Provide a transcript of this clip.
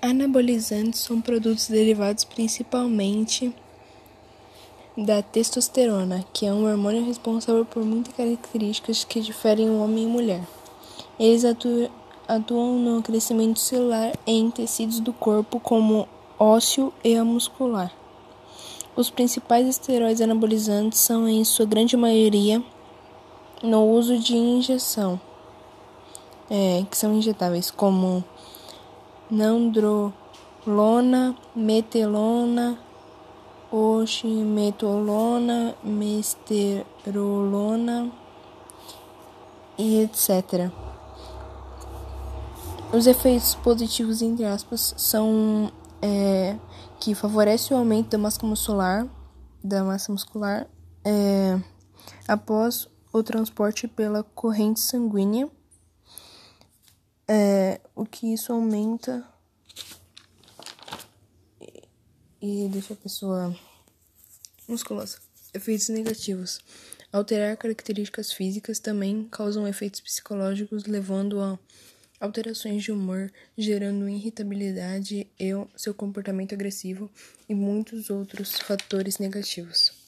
Anabolizantes são produtos derivados principalmente da testosterona, que é um hormônio responsável por muitas características que diferem o homem e mulher. Eles atu atuam no crescimento celular em tecidos do corpo, como ósseo e muscular. Os principais esteroides anabolizantes são, em sua grande maioria, no uso de injeção, é, que são injetáveis, como nandrolona, metelona, oximetolona, mesterolona e etc. Os efeitos positivos, entre aspas, são é, que favorece o aumento da massa muscular, da massa muscular é, após o transporte pela corrente sanguínea o que isso aumenta e, deixa a pessoa musculosa. Efeitos negativos. Alterar características físicas também causam efeitos psicológicos, levando a alterações de humor, gerando irritabilidade e seu comportamento agressivo e muitos outros fatores negativos.